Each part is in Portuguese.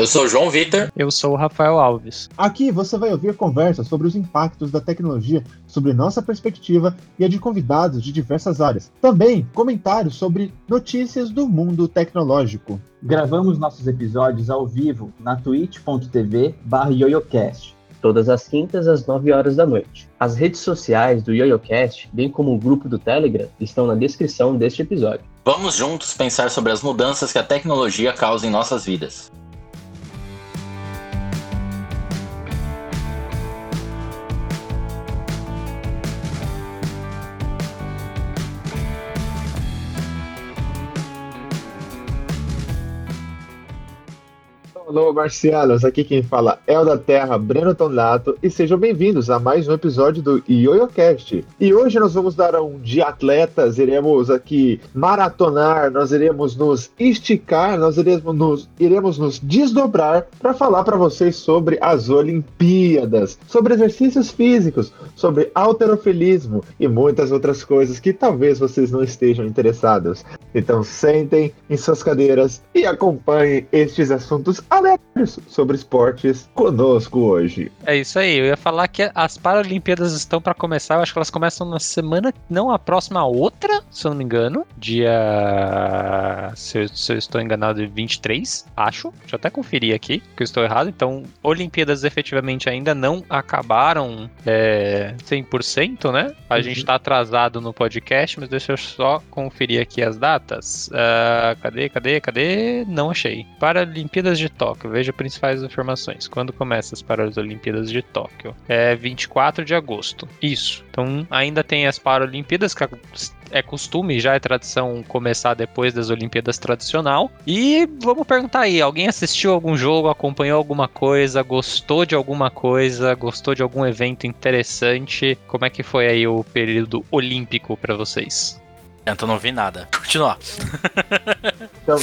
Eu sou o João Vitor. Eu sou o Rafael Alves. Aqui você vai ouvir conversas sobre os impactos da tecnologia, sobre nossa perspectiva e a de convidados de diversas áreas. Também comentários sobre notícias do mundo tecnológico. Gravamos nossos episódios ao vivo na twitch.tv yoyocast todas as quintas às 9 horas da noite. As redes sociais do YoYoCast, bem como o grupo do Telegram, estão na descrição deste episódio. Vamos juntos pensar sobre as mudanças que a tecnologia causa em nossas vidas. Alô, marcianos, aqui quem fala é o da Terra, Breno Tonato, e sejam bem-vindos a mais um episódio do YoYoCast. E hoje nós vamos dar um de atletas, iremos aqui maratonar, nós iremos nos esticar, nós iremos nos, iremos nos desdobrar para falar para vocês sobre as Olimpíadas, sobre exercícios físicos, sobre alterofilismo e muitas outras coisas que talvez vocês não estejam interessados. Então sentem em suas cadeiras e acompanhem estes assuntos aleatórios sobre esportes conosco hoje. É isso aí, eu ia falar que as Paralimpíadas estão para começar, eu acho que elas começam na semana, não a próxima, a outra, se eu não me engano, dia. Se eu, se eu estou enganado, 23, acho. Deixa eu até conferir aqui, que eu estou errado. Então, Olimpíadas efetivamente ainda não acabaram é, 100%, né? A uhum. gente está atrasado no podcast, mas deixa eu só conferir aqui as datas. Uh, cadê, cadê, cadê? Não achei. Paralimpíadas de Tóquio. Tóquio. Veja principais informações. Quando começa as Paralimpíadas de Tóquio? É 24 de agosto. Isso. Então ainda tem as Paralimpíadas que é costume, já é tradição começar depois das Olimpíadas tradicional. E vamos perguntar aí, alguém assistiu algum jogo, acompanhou alguma coisa, gostou de alguma coisa, gostou de algum evento interessante? Como é que foi aí o período olímpico para vocês? Eu não vi nada. Continua. Então,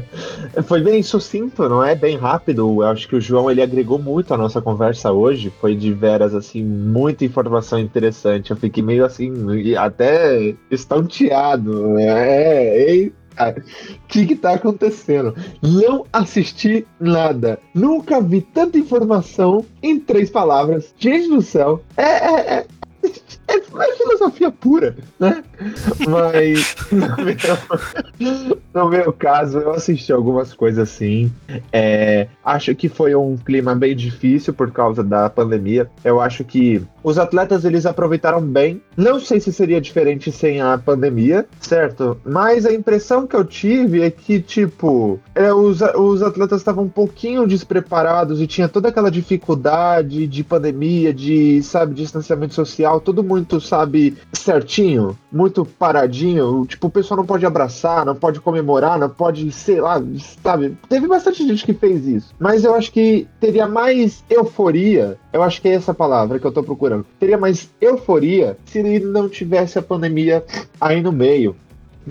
foi bem sucinto, não é? Bem rápido. Eu acho que o João ele agregou muito a nossa conversa hoje. Foi de veras, assim, muita informação interessante. Eu fiquei meio assim, até estonteado. É, é, o que, que tá acontecendo? Não assisti nada. Nunca vi tanta informação em três palavras. Gente do céu. É, é, é, é, é filosofia pura, né? Mas no meu, no meu, caso, eu assisti algumas coisas assim. É, acho que foi um clima bem difícil por causa da pandemia. Eu acho que os atletas eles aproveitaram bem. Não sei se seria diferente sem a pandemia, certo? Mas a impressão que eu tive é que, tipo, é, os, os atletas estavam um pouquinho despreparados e tinha toda aquela dificuldade de pandemia, de, sabe, distanciamento social, tudo muito, sabe, certinho, muito paradinho. Tipo, o pessoal não pode abraçar, não pode comemorar, não pode, sei lá, sabe? Teve bastante gente que fez isso. Mas eu acho que teria mais euforia. Eu acho que é essa palavra que eu tô procurando Teria mais euforia se não tivesse a pandemia aí no meio.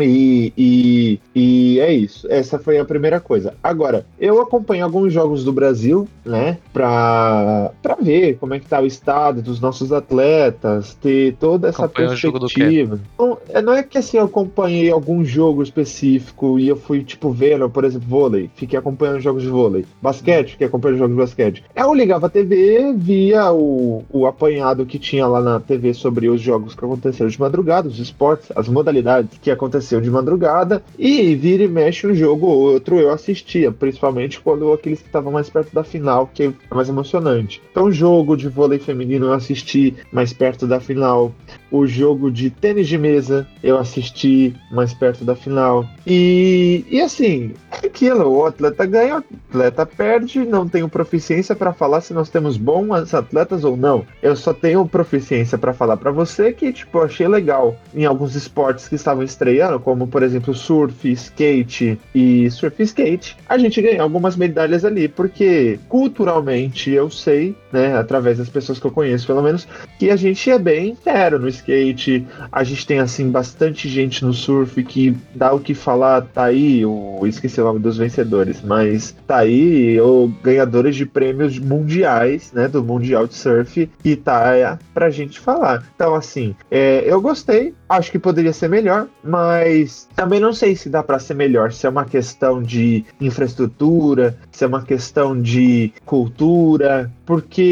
E, e, e, é isso. Essa foi a primeira coisa. Agora, eu acompanho alguns jogos do Brasil, né? Pra, pra ver como é que tá o estado dos nossos atletas, ter toda essa perspectiva. Não, é, não é que assim eu acompanhei algum jogo específico e eu fui, tipo, vendo, por exemplo, vôlei. Fiquei acompanhando jogos de vôlei. Basquete, fiquei acompanhando jogos de basquete. Eu ligava a TV, via o, o apanhado que tinha lá na TV sobre os jogos que aconteceram de madrugada, os esportes, as modalidades que aconteceram aconteceu de madrugada e vira e mexe um jogo ou outro eu assistia, principalmente quando aqueles que estavam mais perto da final, que é mais emocionante. Então, jogo de vôlei feminino eu assisti mais perto da final, o jogo de tênis de mesa eu assisti mais perto da final. E, e assim, é aquilo, o atleta ganha, o atleta perde, não tenho proficiência para falar se nós temos bons atletas ou não. Eu só tenho proficiência para falar para você que, tipo, achei legal em alguns esportes que estavam estreando como por exemplo surf, skate e surf skate, a gente ganhou algumas medalhas ali, porque culturalmente eu sei né, através das pessoas que eu conheço, pelo menos, que a gente é bem inteiro no skate. A gente tem, assim, bastante gente no surf que dá o que falar, tá aí, eu esqueci o nome dos vencedores, mas tá aí, ou ganhadores de prêmios mundiais, né, do Mundial de Surf, e tá é, pra gente falar. Então, assim, é, eu gostei, acho que poderia ser melhor, mas também não sei se dá para ser melhor, se é uma questão de infraestrutura, se é uma questão de cultura, porque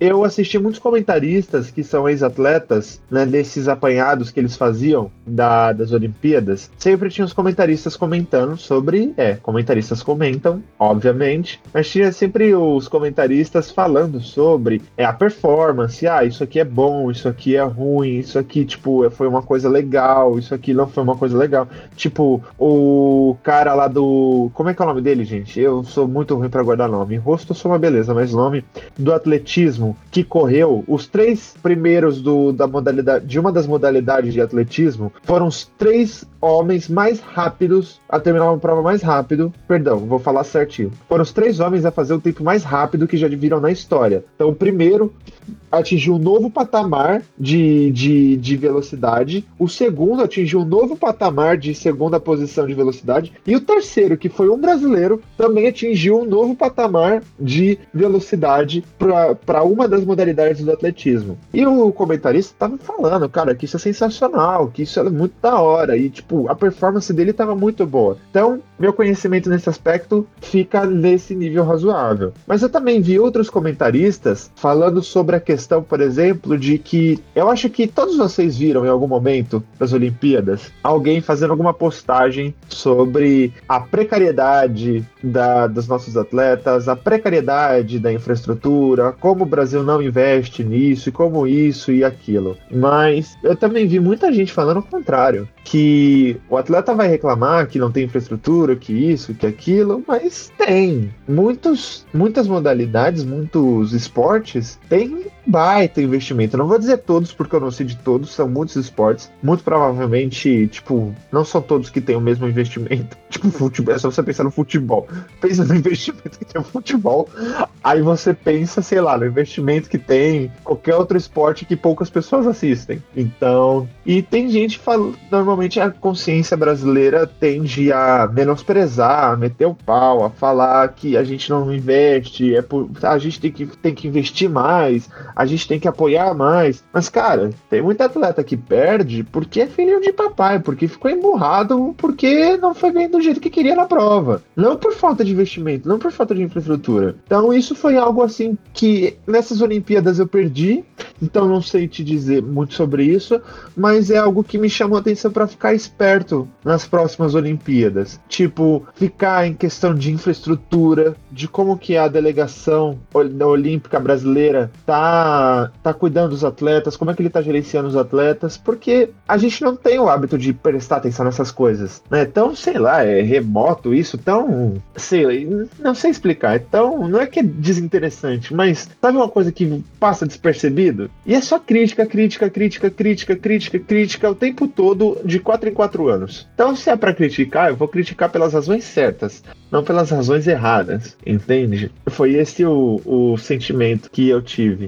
eu assisti muitos comentaristas que são ex-atletas, né, desses apanhados que eles faziam da, das Olimpíadas, sempre tinha os comentaristas comentando sobre, é, comentaristas comentam, obviamente, mas tinha sempre os comentaristas falando sobre é, a performance, ah, isso aqui é bom, isso aqui é ruim, isso aqui, tipo, foi uma coisa legal, isso aqui não foi uma coisa legal. Tipo, o cara lá do. Como é que é o nome dele, gente? Eu sou muito ruim para guardar nome. Rosto eu sou uma beleza, mas nome do atletismo que correu, os três primeiros do, da modalidade, de uma das modalidades de atletismo, foram os três homens mais rápidos a terminar uma prova mais rápido. Perdão, vou falar certinho. Foram os três homens a fazer o tempo mais rápido que já viram na história. Então, o primeiro atingiu um novo patamar de, de, de velocidade, o segundo atingiu um novo patamar de segunda posição de velocidade, e o terceiro, que foi um brasileiro, também atingiu um novo patamar de velocidade para uma das modalidades do atletismo. E o comentarista estava falando, cara, que isso é sensacional, que isso é muito da hora, e tipo, a performance dele estava muito boa. Então, meu conhecimento nesse aspecto fica nesse nível razoável. Mas eu também vi outros comentaristas falando sobre a questão, por exemplo, de que eu acho que todos vocês viram em algum momento das Olimpíadas alguém fazendo alguma postagem sobre a precariedade da, dos nossos atletas, a precariedade da infraestrutura, como o Brasil não investe nisso e como isso e aquilo. Mas eu também vi muita gente falando o contrário, que o atleta vai reclamar que não tem infraestrutura, que isso, que aquilo, mas tem. Muitos, muitas modalidades, muitos esportes têm baita investimento. Não vou dizer todos, porque eu não sei de todos, são muitos esportes. Muito provavelmente, tipo, não são todos que têm o mesmo investimento. Tipo, futebol, é só você pensar no futebol. Pensa no investimento que tem o futebol. Aí você pensa, sei lá, no investimento que tem qualquer outro esporte que poucas pessoas assistem. Então, e tem gente falando, normalmente a consciência brasileira tende a menosprezar, a meter o pau, a falar que a gente não investe, é por, a gente tem que, tem que investir mais, a gente tem que apoiar mais. Mas, cara, tem muito atleta que perde porque é filho de papai, porque ficou emburrado, porque não foi bem do jeito que queria na prova. Não por falta de investimento, não por falta de infraestrutura. Então, isso foi algo assim que nessas Olimpíadas eu perdi, então não sei te dizer muito sobre isso, mas é algo que me chamou a atenção para ficar esperto nas próximas Olimpíadas. Tipo, ficar em questão de infraestrutura, de como que a delegação olímpica brasileira tá tá, cuidando dos atletas, como é que ele tá gerenciando os atletas, porque a gente não tem o hábito de prestar atenção nessas coisas, né? Então, sei lá, é remoto isso, tão, sei, não sei explicar, então não é que é desinteressante, mas sabe uma coisa que passa despercebido? E é só crítica, crítica, crítica, crítica, crítica, crítica o tempo todo de quatro em quatro anos. Então, se é para criticar, eu vou criticar pelas razões certas, não pelas razões erradas, entende? Foi esse o, o sentimento que eu tive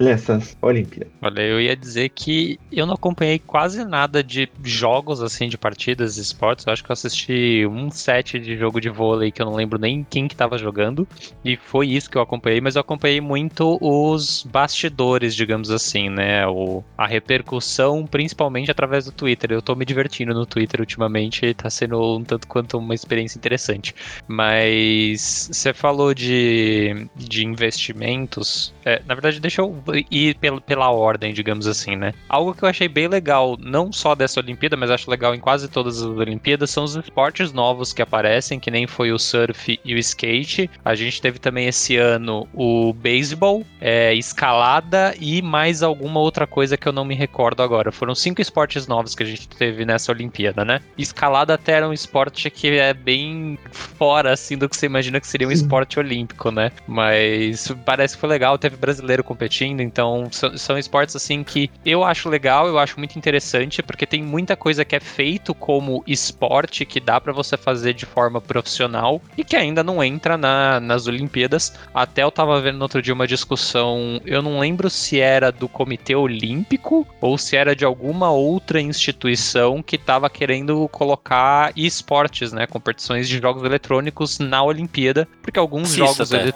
nessas Olimpíadas. Olha, eu ia dizer que eu não acompanhei quase nada de jogos, assim, de partidas, de esportes. Eu acho que eu assisti um set de jogo de vôlei que eu não lembro nem quem que tava jogando. E foi isso que eu acompanhei, mas eu acompanhei muito os bastidores, digamos assim, né? O, a repercussão, principalmente através do Twitter. Eu tô me divertindo no Twitter ultimamente tá sendo um tanto quanto uma experiência interessante. Mas você falou de, de investimentos. É, na verdade, deixa eu ir pela, pela ordem, digamos assim, né? Algo que eu achei bem legal, não só dessa Olimpíada, mas acho legal em quase todas as Olimpíadas, são os esportes novos que aparecem, que nem foi o surf e o skate. A gente teve também esse ano o beisebol, é, escalada e mais alguma outra coisa que eu não me recordo agora. Foram cinco esportes novos que a gente teve nessa Olimpíada, né? Escalada até era um esporte que é bem fora, assim, do que você imagina que seria um esporte olímpico, né? Mas parece que foi legal, teve brasileiro competindo, Então, são, são esportes assim que eu acho legal, eu acho muito interessante, porque tem muita coisa que é feito como esporte que dá para você fazer de forma profissional e que ainda não entra na, nas Olimpíadas. Até eu tava vendo no outro dia uma discussão, eu não lembro se era do Comitê Olímpico ou se era de alguma outra instituição que tava querendo colocar esportes, né, competições de jogos eletrônicos na Olimpíada, porque alguns jogos ele...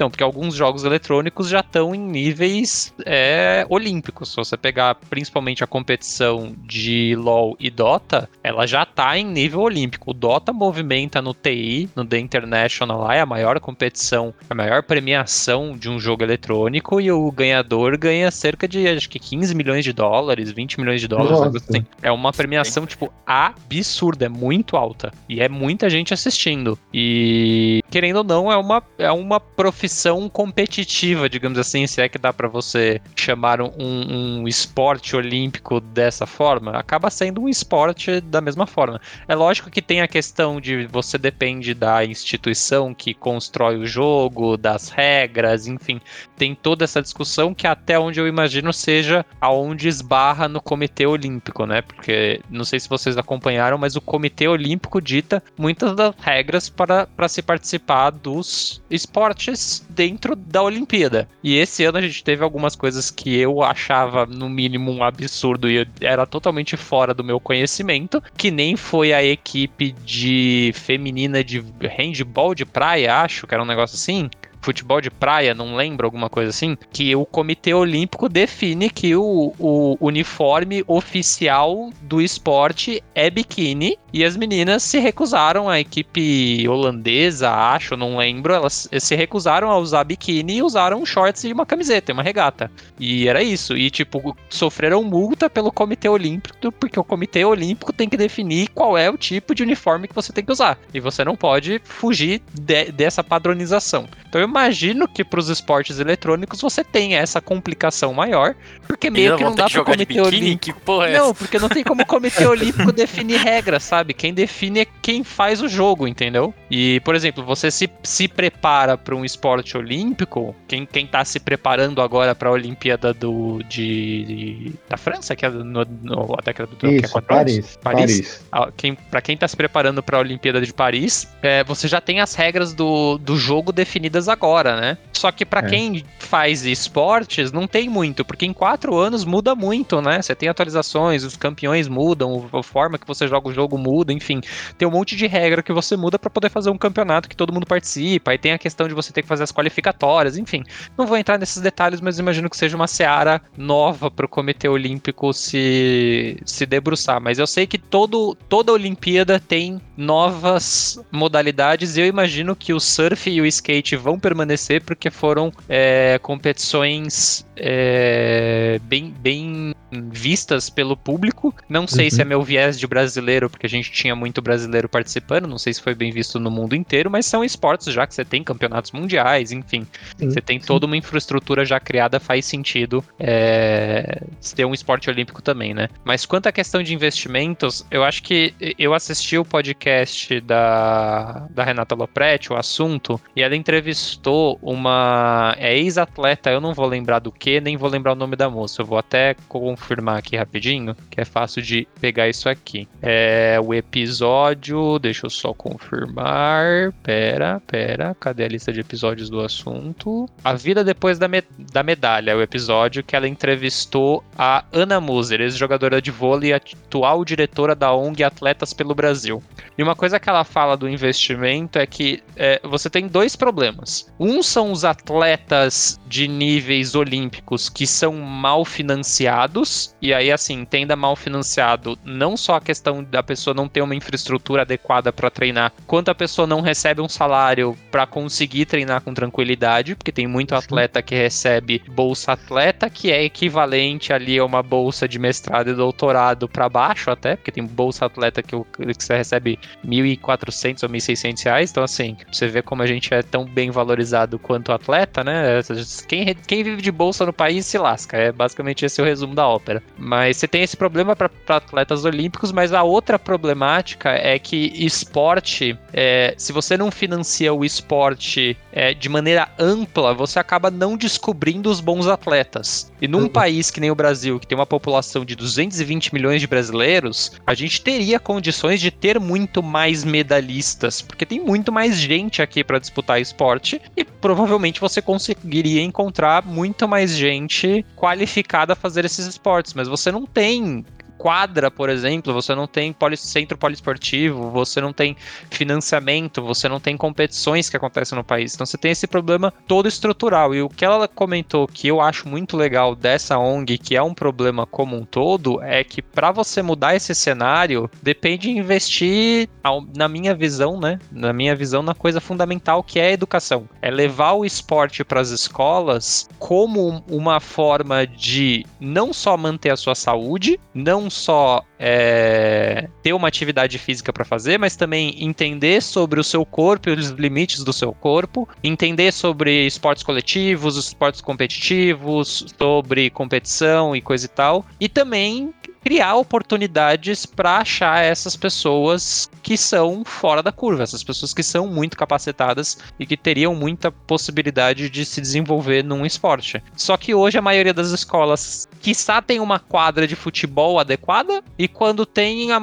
então, porque alguns jogos eletrônicos já estão em níveis é, olímpicos. Se você pegar principalmente a competição de LoL e Dota, ela já está em nível olímpico. O Dota movimenta no TI, no The International lá, é a maior competição, a maior premiação de um jogo eletrônico e o ganhador ganha cerca de acho que 15 milhões de dólares, 20 milhões de dólares. Assim. É uma premiação tipo absurda, é muito alta e é muita gente assistindo. E querendo ou não, é uma, é uma profissão competitiva, digamos assim, se é que dá para você chamar um, um esporte olímpico dessa forma, acaba sendo um esporte da mesma forma. É lógico que tem a questão de você depende da instituição que constrói o jogo, das regras, enfim, tem toda essa discussão que até onde eu imagino seja aonde esbarra no Comitê Olímpico, né? Porque não sei se vocês acompanharam, mas o Comitê Olímpico dita muitas das regras para, para se participar dos esportes dentro da Olimpíada. E esse ano a gente teve algumas coisas que eu achava, no mínimo, um absurdo e era totalmente fora do meu conhecimento, que nem foi a equipe de feminina de handball de praia, acho que era um negócio assim, futebol de praia, não lembro, alguma coisa assim, que o Comitê Olímpico define que o, o uniforme oficial do esporte é biquíni e as meninas se recusaram, a equipe holandesa, acho, não lembro, elas se recusaram a usar biquíni e usaram shorts e uma camiseta, uma regata. E era isso. E, tipo, sofreram multa pelo Comitê Olímpico, porque o Comitê Olímpico tem que definir qual é o tipo de uniforme que você tem que usar. E você não pode fugir de, dessa padronização. Então eu imagino que para os esportes eletrônicos você tenha essa complicação maior, porque meio que não dá para o Comitê Olímpico. É não, porque não tem como o Comitê Olímpico definir regras, sabe? Quem define é quem faz o jogo, entendeu? E, por exemplo, você se, se prepara para um esporte olímpico, quem, quem tá se preparando agora para a Olimpíada do, de, de, da França, que é no, no, a década do Isso, que é Paris, Paris. Paris. Ah, quem, para quem tá se preparando para a Olimpíada de Paris, é, você já tem as regras do, do jogo definidas agora, né? Só que para é. quem faz esportes, não tem muito, porque em quatro anos muda muito, né? Você tem atualizações, os campeões mudam, a forma que você joga o jogo muda enfim. Tem um monte de regra que você muda para poder fazer um campeonato que todo mundo participa. Aí tem a questão de você ter que fazer as qualificatórias, enfim. Não vou entrar nesses detalhes, mas imagino que seja uma seara nova para o Comitê Olímpico se, se debruçar. Mas eu sei que todo, toda Olimpíada tem novas modalidades e eu imagino que o surf e o skate vão permanecer porque foram é, competições é, bem, bem vistas pelo público. Não sei uhum. se é meu viés de brasileiro, porque a gente tinha muito brasileiro participando, não sei se foi bem visto no mundo inteiro, mas são esportes já que você tem campeonatos mundiais, enfim. Sim, você tem sim. toda uma infraestrutura já criada, faz sentido é, ter um esporte olímpico também, né? Mas quanto à questão de investimentos, eu acho que eu assisti o podcast da, da Renata Lopretti, o assunto, e ela entrevistou uma é, ex-atleta, eu não vou lembrar do que, nem vou lembrar o nome da moça. Eu vou até confirmar aqui rapidinho, que é fácil de pegar isso aqui. É o episódio, deixa eu só confirmar. Pera, pera, cadê a lista de episódios do assunto? A vida depois da, me da medalha, o episódio que ela entrevistou a Ana Muser, ex-jogadora de vôlei e atual diretora da ONG Atletas pelo Brasil. E uma coisa que ela fala do investimento é que é, você tem dois problemas. Um são os atletas de níveis olímpicos que são mal financiados, e aí, assim, entenda mal financiado não só a questão da pessoa não ter uma infraestrutura adequada para treinar, quanto a pessoa não recebe um salário para conseguir treinar com tranquilidade, porque tem muito atleta que recebe bolsa atleta, que é equivalente ali a uma bolsa de mestrado e doutorado para baixo até, porque tem bolsa atleta que, que você recebe 1.400 ou 1.600 reais. Então, assim, você vê como a gente é tão bem valorizado quanto atleta, né? Quem, quem vive de bolsa no país se lasca. É basicamente esse o resumo da ópera. Mas você tem esse problema para atletas olímpicos, mas a outra problemática é que esporte, é, se você não financia o esporte é, de maneira ampla, você acaba não descobrindo os bons atletas. E num uhum. país que nem o Brasil, que tem uma população de 220 milhões de brasileiros, a gente teria condições de ter muito mais medalhistas, porque tem muito mais gente aqui para disputar esporte e provavelmente você conseguiria encontrar muito mais gente qualificada a fazer esses esportes, mas você não tem quadra, por exemplo, você não tem poli centro poliesportivo, você não tem financiamento, você não tem competições que acontecem no país. Então você tem esse problema todo estrutural. E o que ela comentou que eu acho muito legal dessa ONG, que é um problema como um todo, é que para você mudar esse cenário, depende de investir, na minha visão, né? Na minha visão, na coisa fundamental que é a educação. É levar o esporte para as escolas como uma forma de não só manter a sua saúde, não só é, ter uma atividade física para fazer, mas também entender sobre o seu corpo e os limites do seu corpo, entender sobre esportes coletivos, esportes competitivos, sobre competição e coisa e tal, e também criar oportunidades para achar essas pessoas que são fora da curva, essas pessoas que são muito capacitadas e que teriam muita possibilidade de se desenvolver num esporte. Só que hoje a maioria das escolas, quiçá, tem uma quadra de futebol adequada e quando tem, a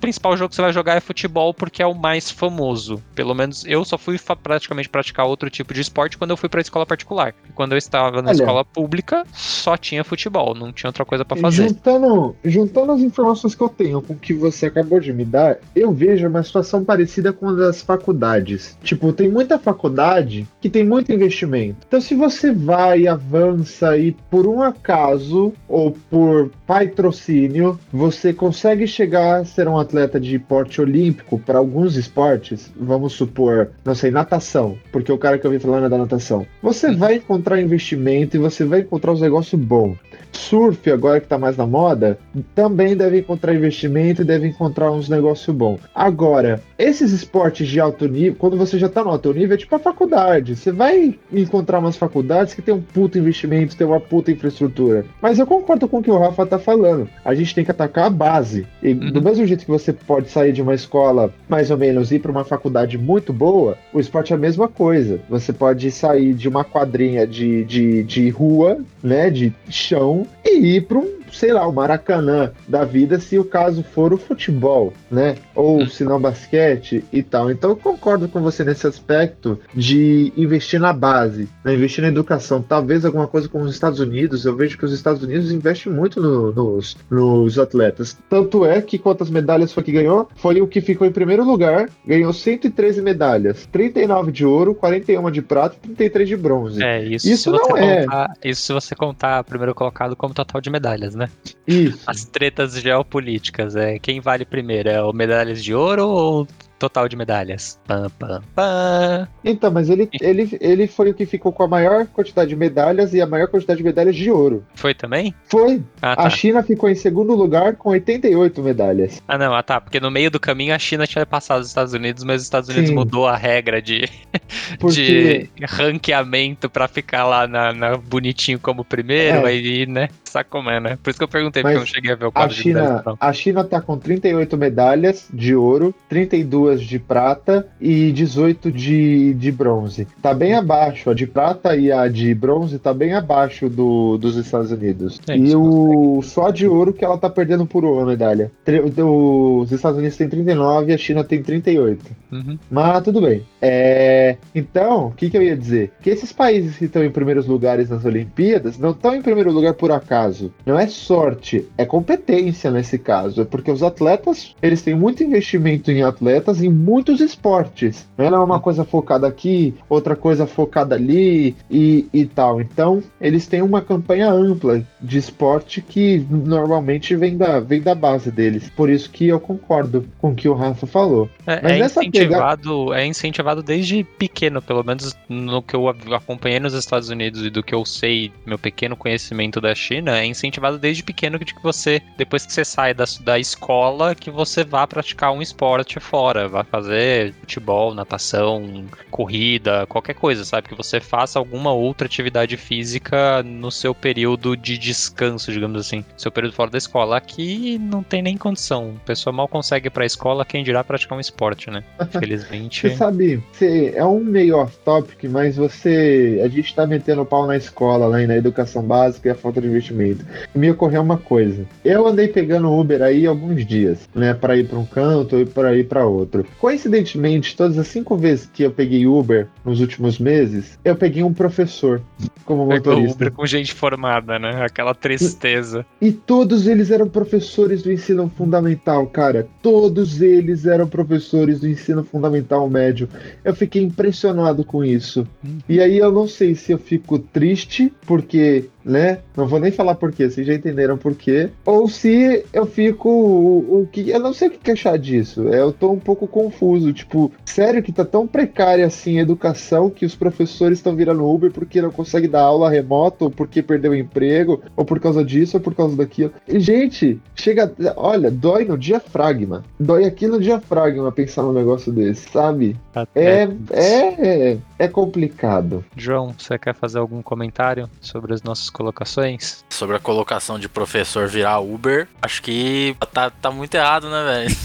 principal jogo que você vai jogar é futebol porque é o mais famoso. Pelo menos eu só fui praticamente praticar outro tipo de esporte quando eu fui para escola particular. quando eu estava na Olha, escola pública, só tinha futebol, não tinha outra coisa para fazer. Juntando juntando as informações que eu tenho com o que você acabou de me dar, eu vejo uma situação parecida com a das faculdades. Tipo, tem muita faculdade que tem muito investimento. Então, se você vai avança e por um acaso ou por patrocínio, você consegue chegar a ser um atleta de porte olímpico para alguns esportes, vamos supor, não sei, natação, porque o cara que eu vi falando é da natação. Você vai encontrar investimento e você vai encontrar um negócio bom. Surf, agora que está mais na moda, também deve encontrar investimento e deve encontrar uns negócios bons. Agora, esses esportes de alto nível, quando você já está no alto nível, é tipo a faculdade. Você vai encontrar umas faculdades que tem um puto investimento, tem uma puta infraestrutura. Mas eu concordo com o que o Rafa tá falando. A gente tem que atacar a base. E uhum. do mesmo jeito que você pode sair de uma escola mais ou menos e ir para uma faculdade muito boa, o esporte é a mesma coisa. Você pode sair de uma quadrinha de, de, de rua, né, de chão, e ir para um sei lá, o Maracanã da vida, se o caso for o futebol, né? Ou hum. se não basquete e tal. Então eu concordo com você nesse aspecto de investir na base, né? investir na educação. Talvez alguma coisa como os Estados Unidos, eu vejo que os Estados Unidos investem muito no, nos, nos atletas. Tanto é que quantas medalhas foi que ganhou? Foi o que ficou em primeiro lugar, ganhou 113 medalhas, 39 de ouro, 41 de prata e 33 de bronze. É, isso, isso não é. Contar, isso se você contar primeiro colocado como total de medalhas, né? Isso. As tretas geopolíticas. É, quem vale primeiro? É o medalhas de ouro ou total de medalhas. Pam, pam, pam. Então, mas ele, ele, ele foi o que ficou com a maior quantidade de medalhas e a maior quantidade de medalhas de ouro. Foi também? Foi. Ah, tá. A China ficou em segundo lugar com 88 medalhas. Ah, não, ah, tá. Porque no meio do caminho a China tinha passado os Estados Unidos, mas os Estados Unidos Sim. mudou a regra de, Porque... de ranqueamento pra ficar lá na, na bonitinho como primeiro, é. aí, né? Sabe como é, né? Por isso que eu perguntei, mas porque eu não cheguei a ver o quadro a China, de medalhas. A China tá com 38 medalhas de ouro, 32 duas de prata e 18 de, de bronze. Tá bem abaixo, a de prata e a de bronze tá bem abaixo do, dos Estados Unidos. É, e o só de ouro que ela tá perdendo por uma medalha. Os Estados Unidos tem 39 e a China tem 38. Uhum. Mas tudo bem. É, então, o que, que eu ia dizer? Que esses países que estão em primeiros lugares nas Olimpíadas não estão em primeiro lugar por acaso. Não é sorte, é competência nesse caso. É porque os atletas, eles têm muito investimento em atletas em muitos esportes. Né? Não é uma coisa focada aqui, outra coisa focada ali e, e tal. Então, eles têm uma campanha ampla de esporte que normalmente vem da, vem da base deles. Por isso que eu concordo com o que o Rafa falou. É, Mas é incentivado, é incentivado desde pequeno, pelo menos no que eu acompanhei nos Estados Unidos e do que eu sei, meu pequeno conhecimento da China, é incentivado desde pequeno de que você, depois que você sai da, da escola, que você vá praticar um esporte fora vai fazer futebol, natação, corrida, qualquer coisa, sabe? Que você faça alguma outra atividade física no seu período de descanso, digamos assim, seu período fora da escola. Aqui não tem nem condição. A pessoa mal consegue ir pra escola, quem dirá praticar um esporte, né? Infelizmente. Você sabe, você é um meio off-topic, mas você. A gente tá metendo pau na escola, lá na educação básica e a falta de investimento. Me ocorreu uma coisa. Eu andei pegando Uber aí alguns dias, né? Pra ir pra um canto e pra ir pra outro. Coincidentemente, todas as cinco vezes que eu peguei Uber nos últimos meses, eu peguei um professor como Pegou motorista. Uber com gente formada, né? Aquela tristeza. E todos eles eram professores do ensino fundamental, cara. Todos eles eram professores do ensino fundamental médio. Eu fiquei impressionado com isso. E aí eu não sei se eu fico triste, porque, né? Não vou nem falar porquê, vocês já entenderam porquê. Ou se eu fico. O, o que. Eu não sei o que achar disso. Eu tô um pouco confuso. Tipo, sério que tá tão precária assim a educação que os professores estão virando Uber porque não conseguem dar aula remoto, ou porque perdeu o emprego, ou por causa disso, ou por causa daquilo. E, gente, chega. Olha, dói no diafragma. Dói aqui no diafragma pensar num negócio desse, sabe? Até- É, é, é complicado. João, você quer fazer algum comentário sobre as nossas colocações? Sobre a colocação de professor virar Uber, acho que tá, tá muito errado, né, velho?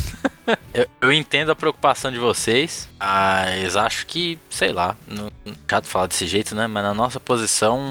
eu, eu entendo a preocupação de vocês, mas acho que, sei lá, não, chato falar desse jeito, né? Mas na nossa posição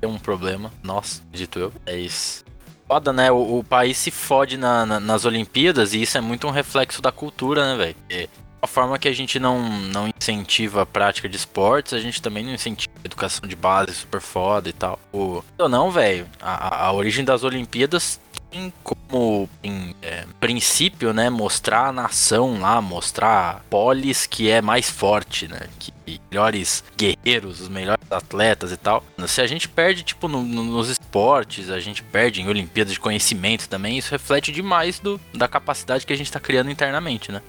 tem um problema, nossa, dito eu, é isso. Foda, né? O, o país se fode na- na- nas Olimpíadas e isso é muito um reflexo da cultura, né, velho? A forma que a gente não, não incentiva a prática de esportes, a gente também não incentiva a educação de base super foda e tal. Ou não, velho, a, a- a origem das Olimpíadas tem como em, é, princípio, né, mostrar a nação lá, mostrar a polis que é mais forte, né, que melhores guerreiros, os melhores atletas e tal. Se a gente perde, tipo, no- no- nos esportes, a gente perde em Olimpíadas de conhecimento também, isso reflete demais do, da capacidade que a gente tá criando internamente, né?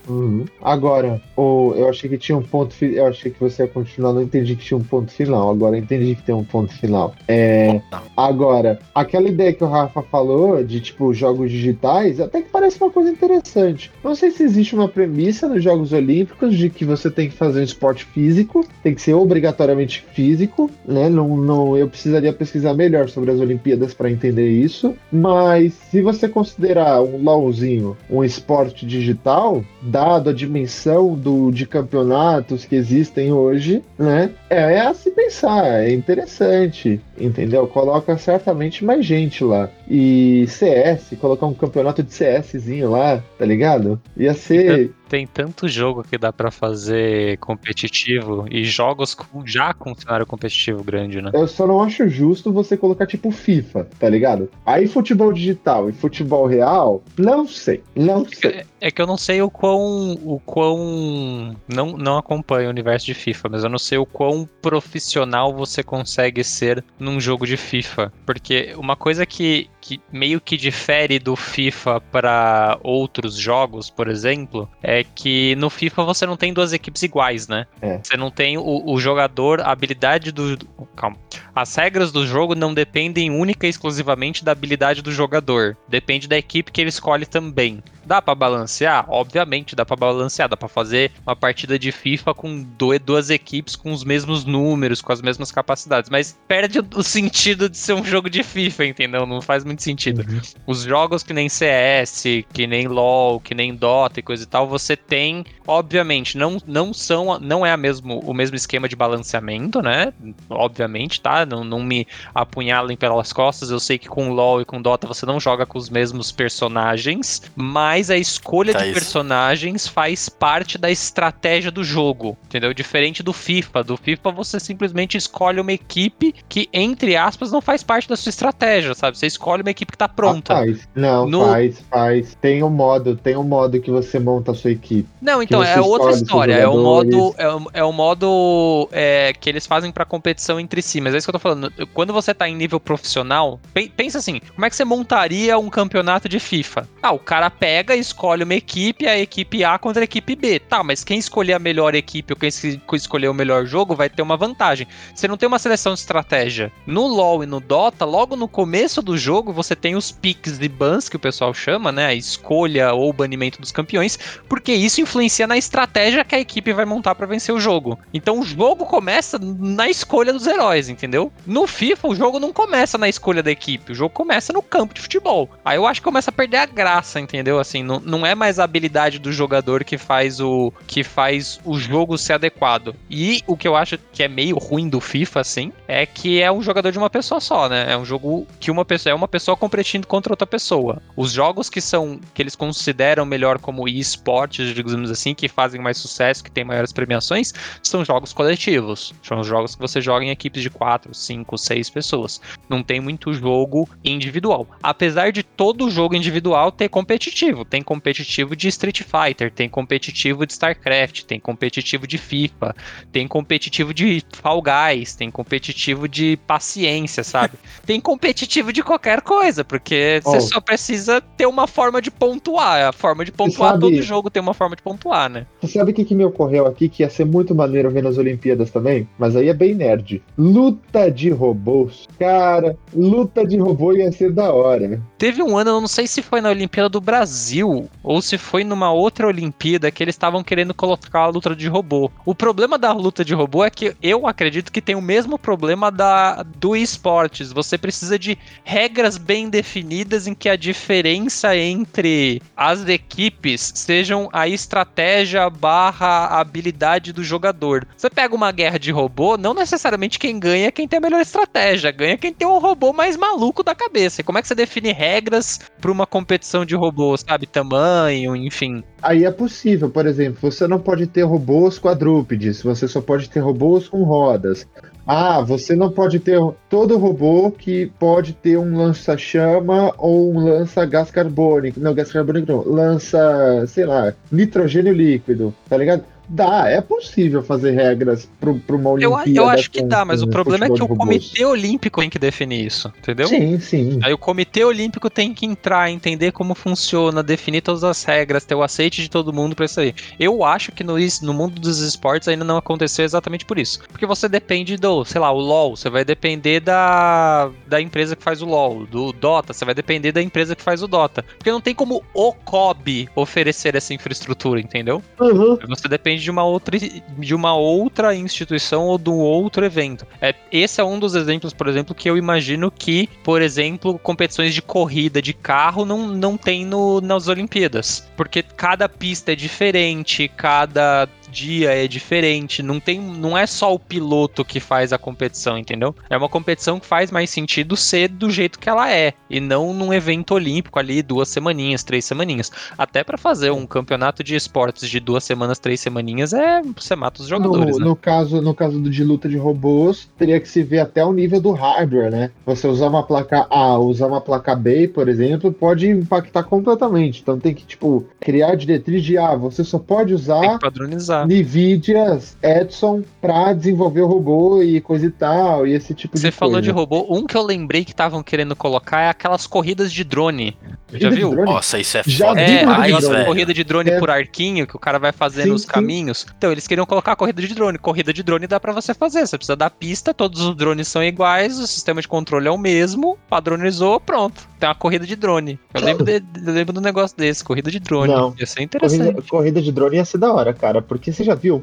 Agora, o, eu achei que tinha um ponto. Eu achei que você ia continuar, não entendi que tinha um ponto final. Agora entendi que tem um ponto final. É, Não. agora, aquela ideia que o Rafa falou de tipo jogos digitais, até que parece uma coisa interessante. Não sei se existe uma premissa nos Jogos Olímpicos de que você tem que fazer um esporte físico, tem que ser obrigatoriamente físico, né? Não, não, eu precisaria pesquisar melhor sobre as Olimpíadas para entender isso. Mas se você considerar um LOLzinho um esporte digital, dado a dimensão do, de campeonatos que existem hoje, né? É, é a se pensar, é interessante, entendeu? Coloca certamente mais gente lá. E CS, colocar um campeonato de CSzinho lá, tá ligado? Ia ser. Tem tanto jogo que dá pra fazer competitivo e jogos com- já com cenário competitivo grande, né? Eu só não acho justo você colocar tipo FIFA, tá ligado? Aí futebol digital e futebol real, não sei, não sei. É que eu não sei o quão. O quão. Não, não acompanho o universo de FIFA, mas eu não sei o quão profissional você consegue ser num jogo de FIFA. Porque uma coisa que, que meio que difere do FIFA para outros jogos, por exemplo, é que no FIFA você não tem duas equipes iguais, né? É. Você não tem o, o jogador, a habilidade do. Calma. As regras do jogo não dependem única e exclusivamente da habilidade do jogador. Depende da equipe que ele escolhe também. Dá pra balancear? Obviamente dá pra balancear. Dá pra fazer uma partida de FIFA com duas equipes com os mesmos números, com as mesmas capacidades. Mas perde o, o sentido de ser um jogo de FIFA, entendeu? Não faz muito sentido. Os jogos que nem CS, que nem LoL, que nem Dota e coisa e tal, você tem, obviamente, não, não são, não é a mesmo, o mesmo esquema de balanceamento, né? Obviamente, tá? Não, não me apunhalem pelas costas. Eu sei que com LoL e com Dota você não joga com os mesmos personagens, mas a escolha Tá de isso. personagens faz parte da estratégia do jogo, entendeu? Diferente do FIFA. Do FIFA você simplesmente escolhe uma equipe que, entre aspas, não faz parte da sua estratégia, sabe? Você escolhe uma equipe que tá pronta. Ah, faz. Não, No- faz, faz. Tem um modo, tem um modo que você monta a sua equipe. Não, então, é outra escolhe história. É o jogadores. modo, é é o modo é, que eles fazem pra competição entre si. Mas é isso que eu tô falando. Quando você tá em nível profissional, pensa assim, como é que você montaria um campeonato de FIFA? Ah, o cara pega, escolhe uma equipe, a equipe A contra a equipe B. Tá, mas quem escolher a melhor equipe ou quem escolher o melhor jogo vai ter uma vantagem. Você não tem uma seleção de estratégia. No LoL e no Dota, logo no começo do jogo, você tem os picks de bans, que o pessoal chama, né? A escolha ou banimento dos campeões, porque isso influencia na estratégia que a equipe vai montar para vencer o jogo. Então o jogo começa na escolha dos heróis, entendeu? No FIFA, o jogo não começa na escolha da equipe, o jogo começa no campo de futebol. Aí eu acho que começa a perder a graça, entendeu? Assim, não, não é mais a habilidade do jogador que faz o que faz o jogo ser adequado. E o que eu acho que é meio ruim do FIFA, assim, é que é um jogador de uma pessoa só, né? É um jogo que uma pessoa é uma pessoa competindo contra outra pessoa. Os jogos que são que eles consideram melhor como esportes, digamos assim, que fazem mais sucesso, que tem maiores premiações, são jogos coletivos. São jogos que você joga em equipes de 4, 5, 6 pessoas. Não tem muito jogo individual. Apesar de todo jogo individual ter competitivo. Tem competitivo de Street Fighter, tem competitivo de StarCraft, tem competitivo de FIFA, tem competitivo de Fall Guys, tem competitivo de paciência, sabe? tem competitivo de qualquer coisa, porque oh. você só precisa ter uma forma de pontuar. A forma de pontuar, sabe, todo jogo tem uma forma de pontuar, né? Você sabe o que, que me ocorreu aqui que ia ser muito maneiro ver nas Olimpíadas também? Mas aí é bem nerd. Luta de robôs. Cara, luta de robô ia ser da hora? Teve um ano, eu não sei se foi na Olimpíada do Brasil ou se foi numa outra Olimpíada que eles estavam querendo colocar a luta de robô. O problema da luta de robô é que eu acredito que tem o mesmo problema da do esportes. Você precisa de regras bem definidas em que a diferença entre as equipes sejam a estratégia barra habilidade do jogador. Você pega uma guerra de robô, não necessariamente quem ganha é quem tem a melhor estratégia, ganha quem tem o robô mais maluco da cabeça. E como é que você define regras para uma competição de robôs, sabe? Tamanho, enfim. Aí é possível, por exemplo, você não pode ter robôs quadrúpedes, você só pode ter robôs com rodas. Ah, você não pode ter todo robô que pode ter um lança-chama ou um lança-gás carbônico. Não, gás carbônico não. Lança, sei lá, nitrogênio líquido, tá ligado? Dá, é possível fazer regras para uma Olimpíada. Eu, eu acho que dá, mas o problema é que o Comitê Olímpico tem que definir isso, entendeu? Sim, sim. Aí o Comitê Olímpico tem que entrar, entender como funciona, definir todas as regras, ter o aceite de todo mundo para isso aí. Eu acho que no, no mundo dos esportes ainda não aconteceu exatamente por isso. Porque você depende do, sei lá, o LoL, você vai depender da, da empresa que faz o LoL, do Dota, você vai depender da empresa que faz o Dota. Porque não tem como o COB oferecer essa infraestrutura, entendeu? Uhum. Você depende de uma outra, de uma outra instituição ou de um outro evento. É, esse é um dos exemplos, por exemplo, que eu imagino que, por exemplo, competições de corrida de carro não, não tem no, nas Olimpíadas. Porque cada pista é diferente, cada dia é diferente, não tem, não é só o piloto que faz a competição, entendeu? É uma competição que faz mais sentido ser do jeito que ela é e não num evento olímpico ali duas semaninhas, três semaninhas. Até para fazer um campeonato de esportes de duas semanas, três semaninhas é você mata os jogadores. No, né? no caso, no caso de luta de robôs, teria que se ver até o nível do hardware, né? Você usar uma placa A, usar uma placa B, por exemplo, pode impactar completamente. Então tem que tipo criar diretriz de ah, você só pode usar tem que padronizar NVIDIA Edson para desenvolver o robô e coisa e tal, e esse tipo Você de coisa. Você falou de robô, um que eu lembrei que estavam querendo colocar é aquelas corridas de drone. Já viu? Nossa, isso é Já foda. É, aquelas corridas corrida de drone é. por arquinho que o cara vai fazendo sim, os caminhos. Sim. Então, eles queriam colocar a corrida de drone. Corrida de drone dá para você fazer. Você precisa da pista, todos os drones são iguais, o sistema de controle é o mesmo, padronizou, pronto. Tem uma corrida de drone. Eu lembro, de, eu lembro do negócio desse, corrida de drone. Não. Ia ser interessante. Corrida, corrida de drone ia ser da hora, cara, porque você já viu?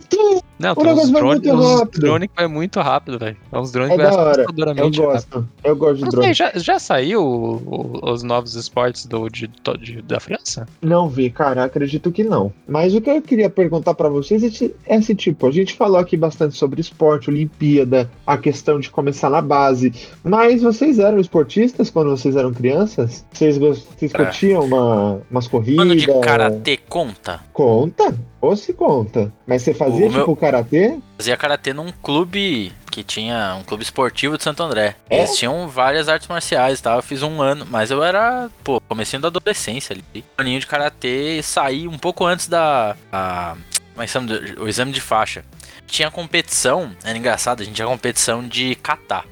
Não, o tem uns drones uns drone vai muito rápido, velho. É uns drones é que vai assustadoramente Eu gosto. Rápido. Eu gosto de drone. já, já saiu o, o, os novos esportes do, de, de, da França? Não vi, cara. Acredito que não. Mas o que eu queria perguntar para vocês é esse, é esse tipo. A gente falou aqui bastante sobre esporte, Olimpíada, a questão de começar na base. Mas vocês eram esportistas quando vocês eram crianças? Vocês, vocês é. curtiam uma, umas corridas? Mano de karatê conta? Conta. Ou se conta. Mas você fazia o tipo meu... karatê? Fazia karatê num clube que tinha um clube esportivo de Santo André. É? Eles tinham várias artes marciais, tá? Eu fiz um ano, mas eu era, pô, comecinho da adolescência ali. Um aninho de karatê e saí um pouco antes da a, mas o exame de faixa. Tinha competição, era engraçado, a gente tinha competição de kata.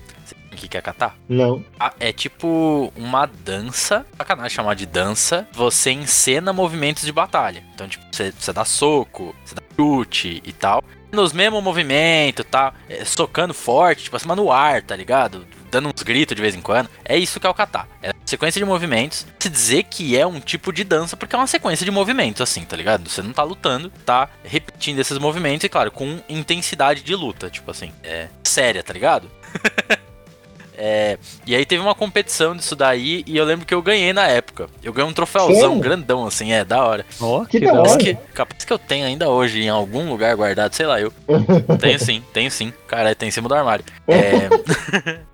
que que é kata? Não. Ah, É tipo uma dança, sacanagem chamar de dança, você encena movimentos de batalha. Então, tipo, você, você dá soco, você dá chute e tal. Nos mesmos movimentos, tá? É, socando forte, tipo, acima no ar, tá ligado? Dando uns gritos de vez em quando. É isso que é o kata. É sequência de movimentos. Se dizer que é um tipo de dança, porque é uma sequência de movimentos, assim, tá ligado? Você não tá lutando, tá repetindo esses movimentos e, claro, com intensidade de luta, tipo assim, é séria, tá ligado? É, e aí teve uma competição disso daí e eu lembro que eu ganhei na época. Eu ganhei um troféuzão Sério? grandão, assim, é, da hora. Ó, Que da da hora. Capaz que, capaz que eu tenho ainda hoje em algum lugar guardado, sei lá, eu. tenho sim, tenho sim. Cara, tem em cima do armário. É.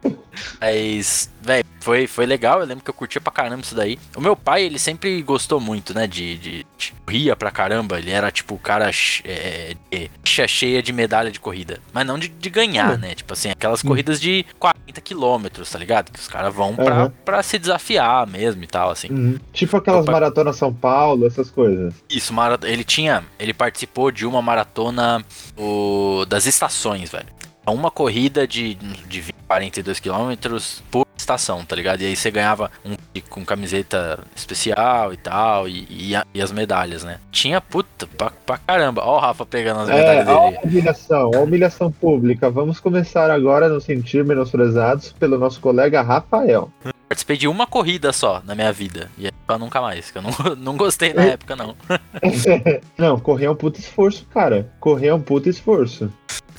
Mas, velho, foi, foi legal. Eu lembro que eu curtia pra caramba isso daí. O meu pai, ele sempre gostou muito, né? De. de, de ria pra caramba. Ele era, tipo, o cara é, de- ficha cheia de medalha de corrida. Mas não de, de ganhar, né? Tipo assim, aquelas corridas de 40 quilômetros, tá ligado? Que os caras vão pra, Aham. pra se desafiar mesmo e tal, assim. Uhum. Tipo aquelas Opa. maratonas São Paulo, essas coisas. Isso, mara- ele tinha. Ele participou de uma maratona o- das estações, velho. É Uma corrida de, de 20, 42 quilômetros por estação, tá ligado? E aí você ganhava um com camiseta especial e tal, e, e a- e as medalhas, né? Tinha, puta, pra, pra caramba. Ó o Rafa pegando as É, medalhas a dele. humilhação, a humilhação pública. Vamos começar agora a nos sentir menosprezados pelo nosso colega Rafael. Participei de uma corrida só na minha vida. E aí pra nunca mais, que eu não, não gostei na época, não. Não, correr é um puto esforço, cara. Correr é um puto esforço.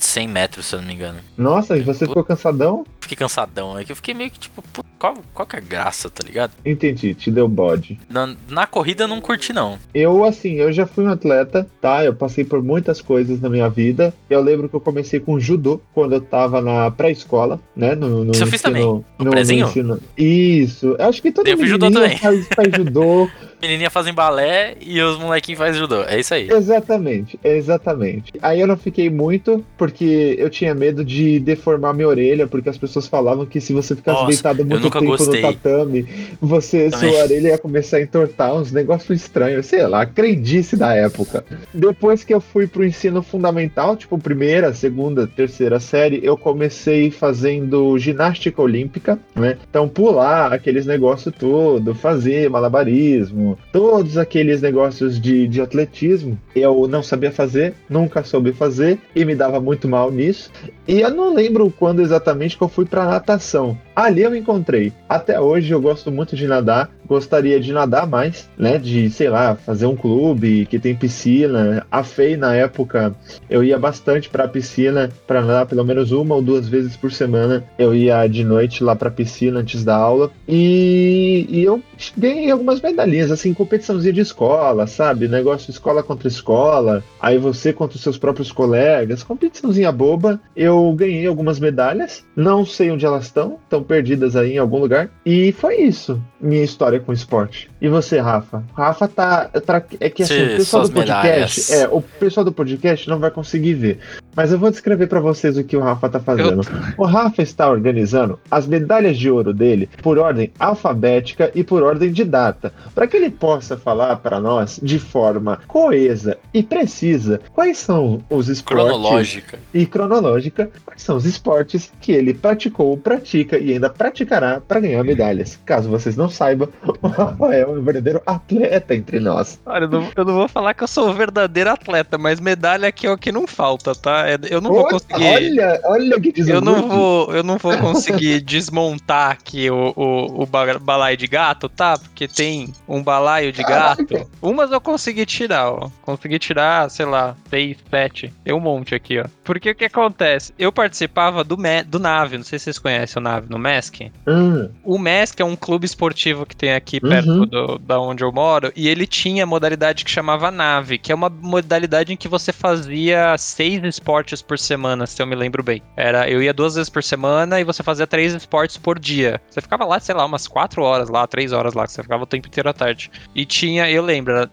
100 metros, se eu não me engano. Nossa, e você ficou cansadão? Fiquei cansadão, é que eu fiquei meio que tipo, qual, qual que é a graça, tá ligado? Entendi, te deu bode. Na, na corrida eu não curti, não. Eu, assim, eu já fui um atleta, tá? Eu passei por muitas coisas na minha vida. Eu lembro que eu comecei com judô quando eu tava na pré-escola, né? No, no Isso eu fiz também. No no ensino- Isso. Eu acho que todo Eu também. faz, faz judô. Menininha fazem balé e os molequinhos fazem judô. É isso aí. Exatamente, exatamente. Aí eu não fiquei muito, porque eu tinha medo de deformar minha orelha, porque as pessoas falavam que se você ficasse Nossa, deitado muito tempo gostei. no tatame, você, Também. sua orelha ia começar a entortar, uns negócios estranhos, sei lá, crendice da época. Depois que eu fui pro ensino fundamental, tipo primeira, segunda, terceira série, eu comecei fazendo ginástica olímpica, né? Então pular aqueles negócios todo, fazer malabarismo, todos aqueles negócios de, de atletismo, eu não sabia fazer, nunca soube fazer e me dava muito mal nisso. E eu não lembro quando exatamente que eu fui pra natação. Ali eu encontrei. Até hoje eu gosto muito de nadar, gostaria de nadar mais, né? De, sei lá, fazer um clube que tem piscina. A FEI na época eu ia bastante pra piscina pra nadar pelo menos uma ou duas vezes por semana. Eu ia de noite lá pra piscina antes da aula e, e eu ganhei algumas medalhinhas, assim, competiçãozinha de escola, sabe? Negócio escola contra escola, aí você contra os seus próprios colegas, competiçãozinha boba. Eu ganhei algumas medalhas, não sei onde elas estão, estão perdidas aí em algum lugar. E foi isso, minha história com esporte. E você, Rafa? Rafa tá. tá- é que assim, Sim, o pessoal do podcast. medalhas. É, o pessoal do podcast não vai conseguir ver. Mas eu vou descrever pra vocês o que o Rafa tá fazendo. O Rafa está organizando as medalhas de ouro dele por ordem alfabética e por ordem de data, para que ele possa falar para nós de forma coesa e precisa quais são os esportes Cronológica. e cronológica quais são os esportes que ele praticou, pratica e ainda praticará para ganhar medalhas. Caso vocês não saibam, o Rafael é um verdadeiro atleta entre nós. Olha, eu não, eu não vou falar que eu sou um verdadeiro atleta, mas medalha aqui é o que não falta, tá? É- Eu não vou conseguir. Olha, olha que Eu não vou, eu não vou conseguir desmontar aqui o, o, o ba- balaio de gato, tá? Porque tem um balaio de gato. Umas eu consegui tirar, ó. Consegui tirar, sei lá, seis, sete. Tem um monte aqui, ó. Porque o que acontece? Eu participava do, Me do Nave, não sei se vocês conhecem o Nave no MESC. Hum, O MESC é um clube esportivo que tem aqui Uhum. perto do, da onde eu moro, e ele tinha modalidade que chamava nave, que é uma modalidade em que você fazia seis esportes por semana, se eu me lembro bem. Era, eu ia duas vezes por semana e você fazia três esportes por dia. Você ficava lá, sei lá, umas quatro horas lá, três horas lá, que você ficava o tempo inteiro à tarde. E tinha, eu lembro,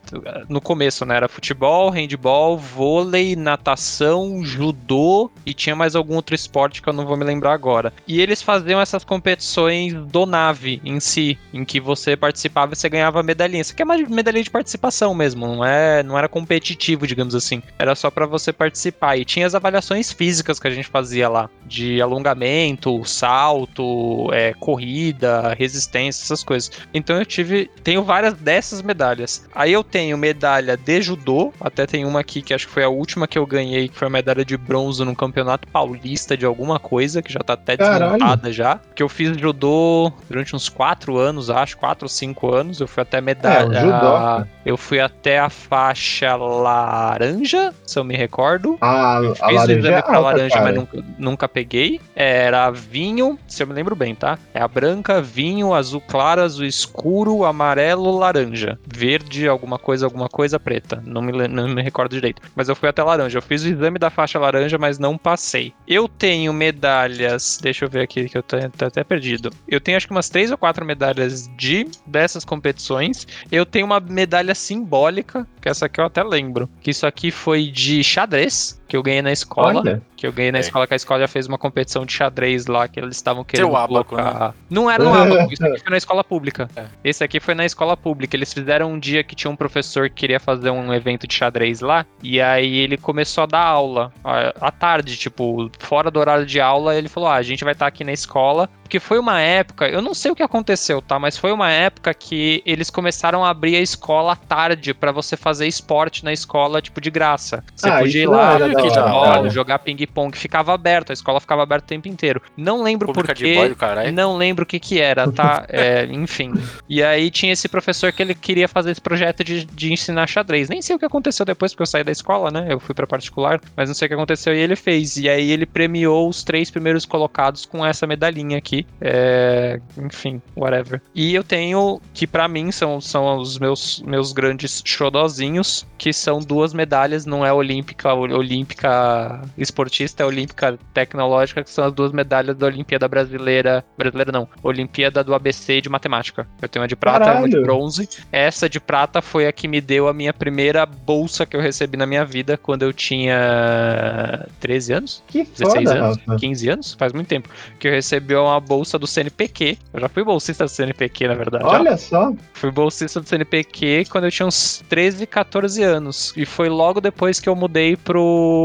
no começo, né, era futebol, handball, vôlei, natação, judô e tinha mais algum outro esporte que eu não vou me lembrar agora. E eles faziam essas competições do nave em si, em que você participava e você ganhava medalhinha. Isso aqui é uma medalhinha de participação mesmo, não é, não era competitivo, digamos assim. Era só pra você participar. E tinha as avaliações físicas que a gente fazia lá, de alongamento, salto, é, corrida, resistência, essas coisas. Então eu tive, tenho várias dessas medalhas. Aí eu tenho medalha de judô, até tem uma aqui que acho que foi a última que eu ganhei, que foi a medalha de bronze no campeonato paulista de alguma coisa, que já tá até desmontada já. Que eu fiz judô durante uns quatro anos, acho, quatro ou cinco anos. Eu fui até medalha. É, judô. Eu fui até a faixa laranja, se eu me recordo. A, eu a fiz o laranja exame é pra laranja, cara. mas nunca, nunca peguei. Era vinho, se eu me lembro bem, tá? É a branca, vinho, azul claro, azul escuro, amarelo, laranja. Verde, alguma coisa, alguma coisa preta. Não me, não me recordo direito. Mas eu fui até laranja. Eu fiz o exame da faixa laranja, mas não passei. Eu tenho medalhas. Deixa eu ver aqui que eu tô, tô até perdido. Eu tenho acho que umas três ou quatro medalhas de dessas competições. Eu tenho uma medalha simbólica, que essa aqui eu até lembro. Que isso aqui foi de xadrez, que eu ganhei na escola. Olha, Que eu ganhei na É. escola, que a escola já fez uma competição de xadrez lá, que eles estavam querendo ábaco, colocar... Não era no ábaco, isso aqui foi na escola pública. Esse aqui foi na escola pública. Eles fizeram um dia que tinha um professor que queria fazer um evento de xadrez lá, e aí ele começou a dar aula à tarde, tipo, fora do horário de aula, ele falou: ah, a gente vai estar aqui na escola. Porque foi uma época, eu não sei o que aconteceu, tá? Mas foi uma época que eles começaram a abrir a escola à tarde pra você fazer esporte na escola, tipo, de graça. Você Ah, podia ir lá, hora, bola, jogar ping-pong, ficava aberto, a escola ficava aberta o tempo inteiro. Não lembro Pública por de boy do quê. caralho. Não lembro o que que era, tá? É, enfim. E aí tinha esse professor que ele queria fazer esse projeto de, de ensinar xadrez. Nem sei o que aconteceu depois, porque eu saí da escola, né? Eu fui pra particular, mas não sei o que aconteceu. E ele fez. E aí ele premiou os três primeiros colocados com essa medalhinha aqui. É, enfim, whatever. E eu tenho, que pra mim são, são os meus, meus grandes xodozinhos, que são duas medalhas, não é olímpica, olímpica esportista, é olímpica tecnológica, que são as duas medalhas da Olimpíada Brasileira. Brasileira não, Olimpíada do ABC de Matemática. Eu tenho uma de prata e uma de bronze. Essa de prata foi a que me deu a minha primeira bolsa que eu recebi na minha vida quando eu tinha 13 anos. que 16 foda, anos, Rafa. 15 anos, faz muito tempo, que eu recebi uma bolsa do CNPq. Eu já fui bolsista do CNPq, na verdade. Olha só. Fui bolsista do CNPq quando eu tinha uns 13, 14 anos. E foi logo depois que eu mudei pro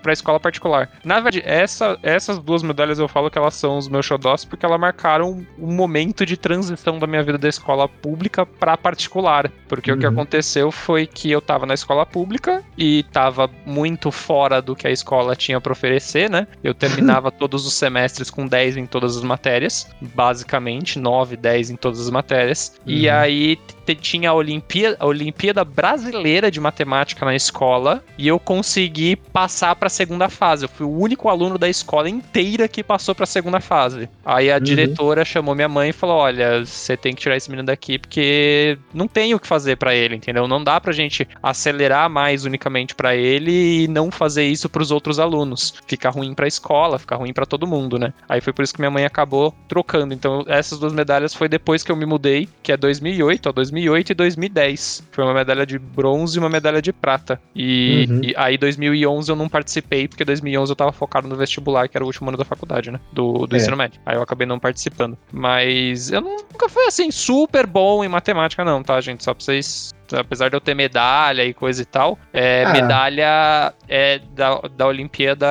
pra escola particular. Na verdade, essa, essas duas medalhas eu falo que elas são os meus xodós porque elas marcaram um momento de transição da minha vida da escola pública pra particular. Porque o que Uhum. aconteceu foi que eu tava na escola pública e tava muito fora do que a escola tinha pra oferecer, né? Eu terminava todos os semestres com 10 em todas as matérias, basicamente, 9, 10 em todas as matérias. E Uhum. aí te- tinha a Olimpíada, a Olimpíada Brasileira de Matemática na escola e eu consegui passar pra segunda fase. Eu fui o único aluno da escola inteira que passou pra segunda fase. Aí a Uhum. diretora chamou minha mãe e falou: Olha, você tem que tirar esse menino daqui porque não tem o que fazer pra ele, entendeu? Não dá pra gente acelerar mais unicamente pra ele e não fazer isso pros outros alunos. Fica ruim pra escola, fica ruim pra todo mundo, né? Aí foi por isso que minha mãe acabou trocando. Então, essas duas medalhas foi depois que eu me mudei, que é 2008, ó, 2008 e 2010. Foi uma medalha de bronze e uma medalha de prata. E, Uhum. e aí 2011 eu não participei, porque 2011 eu tava focado no vestibular, que era o último ano da faculdade, né? Do, do É. ensino médio. Aí eu acabei não participando. Mas eu nunca fui assim super bom em matemática não, tá, gente? Só pra vocês apesar de eu ter medalha e coisa e tal, é, Ah. medalha é da, da Olimpíada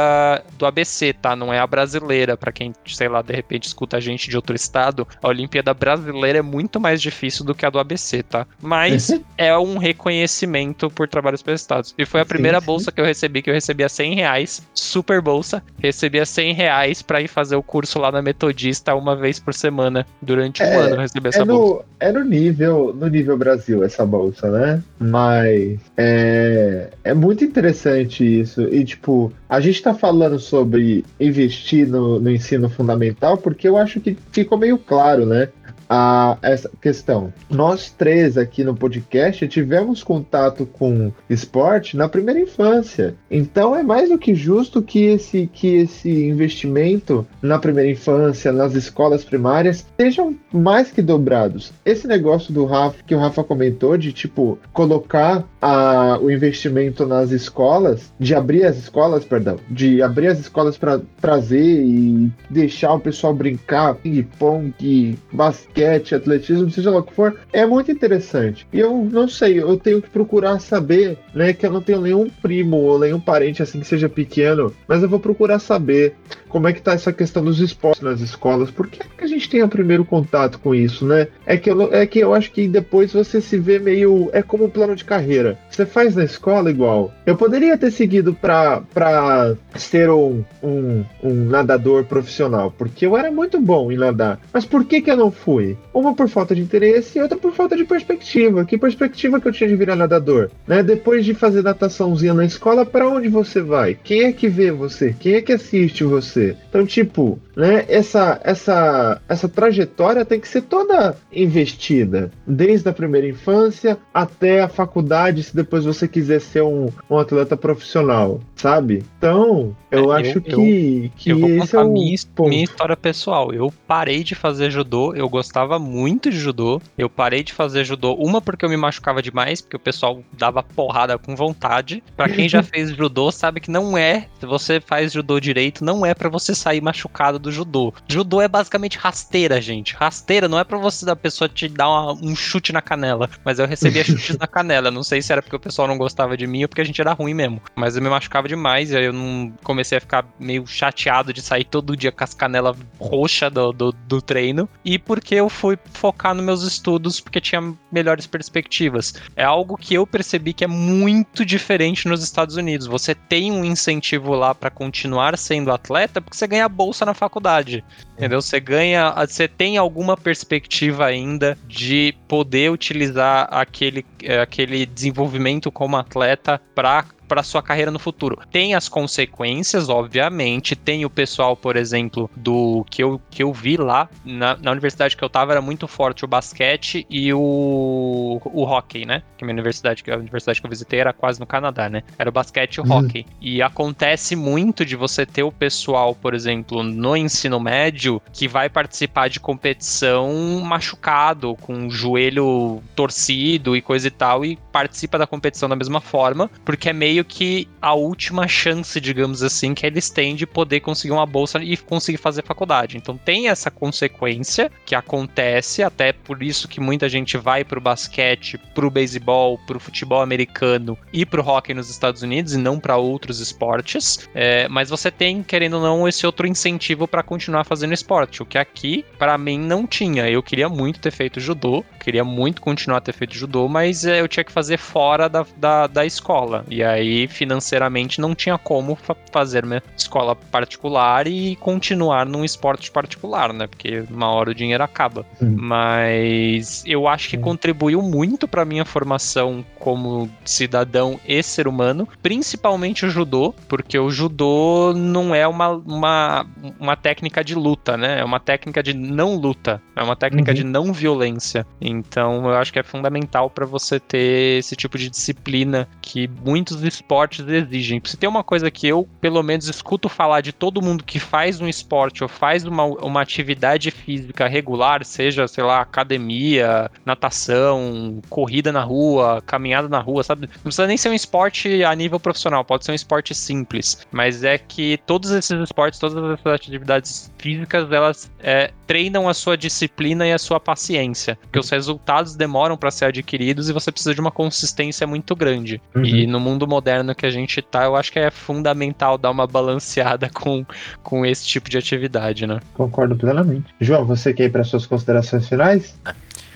do ABC, tá? Não é a brasileira, pra quem, sei lá, de repente escuta a gente de outro estado, a Olimpíada brasileira é muito mais difícil do que a do ABC, tá? Mas é um reconhecimento por trabalhos prestados. E foi a Sim, primeira sim. bolsa que eu recebi, que eu recebia 100 reais, super bolsa, recebia 100 reais pra ir fazer o curso lá na Metodista uma vez por semana, durante um É, ano eu recebi essa É bolsa. no, é no nível no nível Brasil essa bolsa, né? Mas é, é muito interessante isso. E, tipo, a gente tá falando sobre investir no, no ensino fundamental porque eu acho que ficou meio claro, né? A, essa questão. Nós três aqui no podcast tivemos contato com esporte na primeira infância. Então é mais do que justo que esse, que esse investimento na primeira infância, nas escolas primárias, sejam mais que dobrados. Esse negócio do Rafa, que o Rafa comentou, de tipo, colocar a, o investimento nas escolas, de abrir as escolas, perdão, de abrir as escolas para trazer e deixar o pessoal brincar, ping-pong, basquete basquete, atletismo, seja lá o que for, é muito interessante. E eu não sei, eu tenho que procurar saber, né, que eu não tenho nenhum primo ou nenhum parente assim que seja pequeno, mas eu vou procurar saber como é que tá essa questão dos esportes nas escolas, por que, a gente tem o primeiro contato com isso, né? É que, eu, é que eu acho que depois você se vê meio. É como um plano de carreira. Você faz na escola igual. Eu poderia ter seguido para ser um, um, um nadador profissional, porque eu era muito bom em nadar. Mas por que, que eu não fui? Uma por falta de interesse e outra por falta de perspectiva. Que perspectiva que eu tinha de virar nadador? Né? Depois de fazer nataçãozinha na escola, para onde você vai? Quem é que vê você? Quem é que assiste você? Então, tipo, né, essa, essa, essa trajetória tem que ser toda investida, desde a primeira infância até a faculdade, se depois você quiser ser um, um atleta profissional, sabe? Então, eu é, acho eu, que, eu, que eu vou esse é o minha, minha história pessoal. Eu parei de fazer judô, eu gostava muito de judô. Eu parei de fazer judô, uma porque eu me machucava demais, porque o pessoal dava porrada com vontade. Para quem já fez judô, sabe que não é, se você faz judô direito, não é para você sair machucado do judô. Judô é basicamente rasteira, gente. Rasteira não é para você da pessoa te dar uma, um chute na canela, mas eu recebia chutes na canela. Não sei se era porque o pessoal não gostava de mim ou porque a gente era ruim mesmo. Mas eu me machucava demais e aí eu não comecei a ficar meio chateado de sair todo dia com as canelas roxas do, do, do treino. E porque eu fui focar nos meus estudos porque tinha melhores perspectivas. É algo que eu percebi que é muito diferente nos Estados Unidos. Você tem um incentivo lá para continuar sendo atleta porque você ganha bolsa na faculdade. Entendeu? Você ganha, você tem alguma perspectiva ainda de poder utilizar aquele, eh, aquele desenvolvimento como atleta para para sua carreira no futuro. Tem as consequências, obviamente. Tem o pessoal, por exemplo, do que eu, que eu vi lá na, na universidade que eu tava, era muito forte o basquete e o, o hockey, né? Que a minha universidade, a universidade que eu visitei era quase no Canadá, né? Era o basquete e o uhum. hockey. E acontece muito de você ter o pessoal, por exemplo, no ensino médio, que vai participar de competição machucado, com o joelho torcido e coisa e tal, e participa da competição da mesma forma, porque é meio meio que a última chance, digamos assim, que eles têm de poder conseguir uma bolsa e conseguir fazer faculdade. Então tem essa consequência que acontece, até por isso que muita gente vai pro basquete, pro beisebol, pro futebol americano e pro hockey nos Estados Unidos e não para outros esportes. É, mas você tem, querendo ou não, esse outro incentivo para continuar fazendo esporte, o que aqui, para mim, não tinha. Eu queria muito ter feito judô, queria muito continuar a ter feito judô, mas é, eu tinha que fazer fora da, da, da escola. E aí financeiramente não tinha como fa fazer uma escola particular e continuar num esporte particular, né? Porque uma hora o dinheiro acaba. Uhum. Mas eu acho que uhum. contribuiu muito para minha formação como cidadão e ser humano, principalmente o judô, porque o judô não é uma, uma, uma técnica de luta, né? É uma técnica de não luta, é uma técnica uhum. de não violência. Então eu acho que é fundamental para você ter esse tipo de disciplina que muitos esportes exigem. Se tem uma coisa que eu, pelo menos, escuto falar de todo mundo que faz um esporte ou faz uma, uma atividade física regular, seja, sei lá, academia, natação, corrida na rua, caminhada na rua, sabe? Não precisa nem ser um esporte a nível profissional, pode ser um esporte simples. Mas é que todos esses esportes, todas essas atividades físicas, elas é, treinam a sua disciplina e a sua paciência. Porque os resultados demoram para ser adquiridos e você precisa de uma consistência muito grande. Uhum. E no mundo moderno que a gente tá, eu acho que é fundamental dar uma balanceada com, com esse tipo de atividade, né? Concordo plenamente. João, você quer ir para suas considerações finais?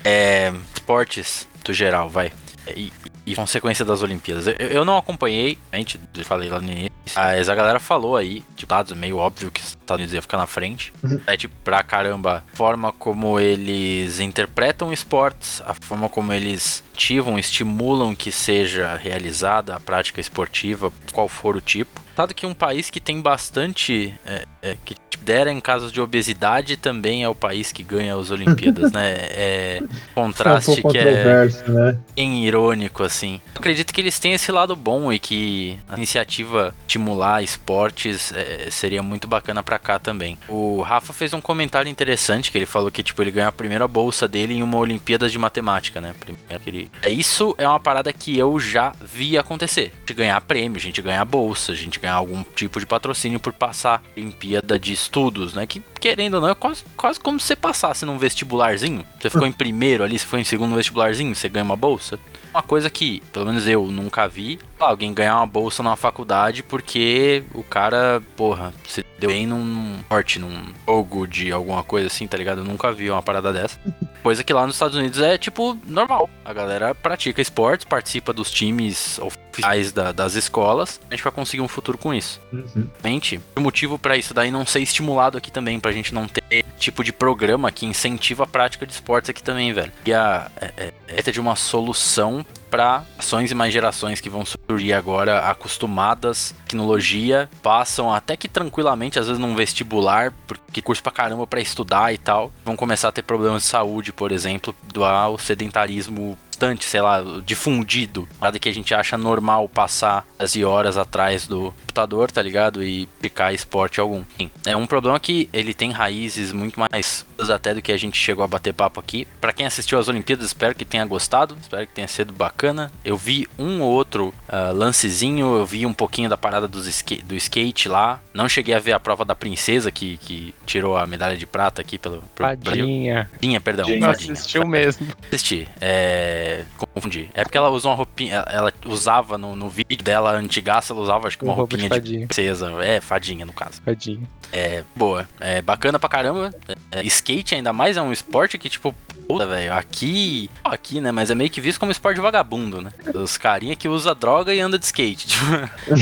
É, esportes do geral, vai. E, e consequência das Olimpíadas. Eu, eu não acompanhei, a gente falei lá no início, mas a galera falou aí, de dados meio óbvio que os Estados Unidos ia ficar na frente. Uhum. É tipo, pra caramba, a forma como eles interpretam esportes, a forma como eles ativam, estimulam que seja realizada a prática esportiva, qual for o tipo. Dado que um país que tem bastante. É, é, que dera em casos de obesidade também é o país que ganha as Olimpíadas, né? É contraste é um que é né? bem irônico, assim. Eu acredito que eles têm esse lado bom e que a iniciativa estimular esportes é, seria muito bacana para cá também. O Rafa fez um comentário interessante que ele falou que tipo ele ganhou a primeira bolsa dele em uma Olimpíada de matemática, né? Primeiro que ele gente. Isso é uma parada que eu já vi acontecer. A gente ganhar prêmio, a gente ganhar bolsa, a gente ganhar algum tipo de patrocínio por passar Olimpíada de Estudos, né? Que, querendo ou não, é quase, quase como se você passasse num vestibularzinho. Você ficou em primeiro ali, você foi em segundo vestibularzinho, você ganha uma bolsa. Uma coisa que, pelo menos eu nunca vi, alguém ganhar uma bolsa na faculdade porque o cara, porra, se deu bem num forte, num jogo de alguma coisa assim, tá ligado? Eu nunca vi uma parada dessa. Coisa que lá nos Estados Unidos é, tipo, normal. A galera pratica esportes, participa dos times oficiais da, das escolas. A gente vai conseguir um futuro com isso. Uhum. Realmente, o motivo pra isso daí não ser estimulado aqui também, pra gente não ter tipo de programa que incentiva a prática de esportes aqui também, velho. E a é, é, é de uma solução para ações e mais gerações que vão surgir agora acostumadas tecnologia, passam até que tranquilamente, às vezes num vestibular, porque curso pra caramba para estudar e tal, vão começar a ter problemas de saúde, por exemplo, do ao sedentarismo constante, sei lá, difundido. Nada que a gente acha normal passar e horas atrás do computador, tá ligado? E picar esporte algum. Sim, é um problema que ele tem raízes muito mais até do que a gente chegou a bater papo aqui. Para quem assistiu às Olimpíadas, espero que tenha gostado, espero que tenha sido bacana. Eu vi um ou outro uh, lancezinho, eu vi um pouquinho da parada do skate, do skate lá. Não cheguei a ver a prova da princesa que, que tirou a medalha de prata aqui pelo, Fadinha. Fadinha, perdão. Gente, Não Fadinha. assistiu mesmo. Assisti. É. Confundi. É porque ela usa uma roupinha. Ela, ela usava no, no vídeo dela antigaça, ela usava acho que uma de roupinha de, fadinha. princesa. É, fadinha no caso. Fadinha. É, boa. É bacana pra caramba. É, skate ainda mais é um esporte que, tipo, puta, velho, aqui. Aqui, né? Mas é meio que visto como esporte vagabundo, né? Os carinha que usa droga e anda de skate.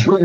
Tipo,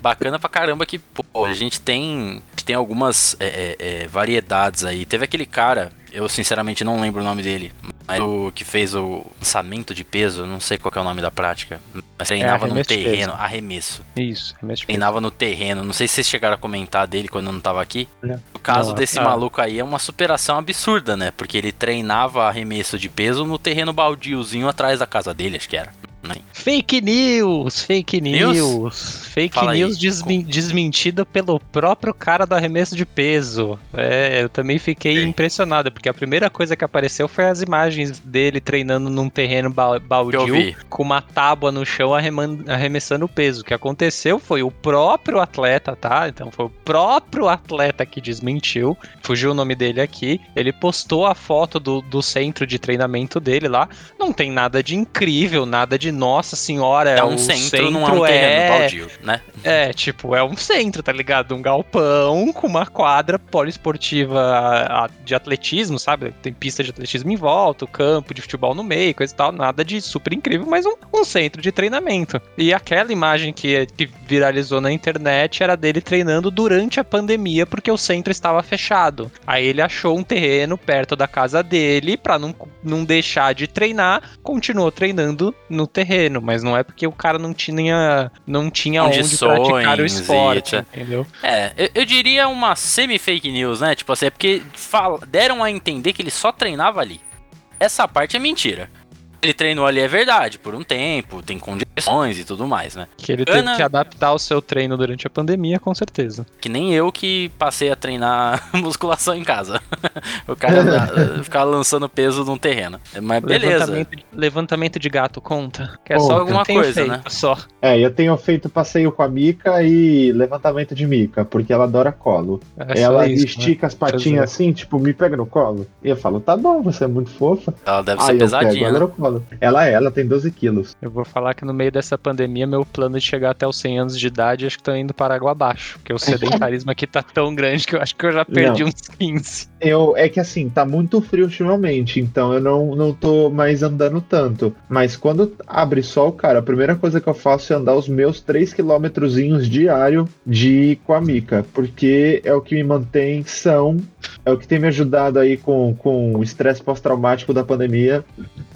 bacana pra caramba que, pô, a gente tem. tem algumas é, é, é, variedades aí. Teve aquele cara, eu sinceramente não lembro o nome dele, mas o que fez o lançamento de peso, não sei qual é o nome da prática. Mas treinava num arremesso de terreno, arremesso. Isso, remexe peso. Treinava no terreno. Não sei se vocês chegaram a comentar dele quando eu não tava aqui. Não. O caso Não, desse ah. maluco aí é uma superação absurda, né? Porque ele treinava arremesso de peso no terreno baldiozinho atrás da casa dele, acho que era. Né? Fake news, fake News? news, fake Fala news desmen- desmentida pelo próprio cara do arremesso de peso. É, eu também fiquei Sim. impressionado, porque a primeira coisa que apareceu foi as imagens dele treinando num terreno ba- baldio com uma tábua no chão arremessando o peso. O que aconteceu foi o próprio atleta, tá? Então foi o próprio atleta que desmentiu. Fugiu o nome dele aqui. Ele postou a foto do, do centro de treinamento dele lá. Não tem nada de incrível, nada de nossa senhora. É um o centro, não é um terreno é, baldio, né? é, tipo, é um centro, tá ligado? Um galpão com uma quadra poliesportiva de atletismo, sabe? Tem pista de atletismo em volta, campo de futebol no meio, coisa e tal. Nada de super incrível, mas um, um centro de treinamento. E aquela imagem que, que viralizou na internet era dele treinando durante a pandemia, porque o centro estava fechado. Aí ele achou um terreno perto da casa dele, pra não, não deixar de treinar, continuou treinando no terreno, mas não é porque o cara não tinha, não tinha onde praticar o esporte, entendeu? É, eu, eu diria uma semi-fake news, né? Tipo assim, é porque deram a entender que ele só treinava ali. Essa parte é mentira. Ele treinou ali é verdade, por um tempo, tem condições e tudo mais, né? Que ele Ana- teve que adaptar o seu treino durante a pandemia, com certeza. Que nem eu que passei a treinar musculação em casa. o cara anda- ficava lançando peso num terreno. Mas beleza. Levantamento, levantamento de gato conta. Que é Conta. só Alguma coisa, feito, né? Só. É, eu tenho feito passeio com a Mica e levantamento de Mica, porque ela adora colo. É ela isso, né? estica as patinhas assim, tipo, me pega no colo. E eu falo, tá bom, você é muito fofa. Ela deve Aí ser eu pesadinha. pego né? Ela é, ela tem 12 quilos. Eu vou falar que no meio dessa pandemia, meu plano de chegar até os 100 anos de idade, acho que tô indo para água abaixo. Porque o sedentarismo aqui tá tão grande que eu acho que eu já perdi uns 15. Eu, é que assim, tá muito frio ultimamente, então eu não, não tô mais andando tanto. Mas quando abre sol, cara, a primeira coisa que eu faço é andar os meus 3 quilômetrozinhos diário de com a Mica, porque é o que me mantém são, é o que tem me ajudado aí com, com o estresse pós-traumático da pandemia.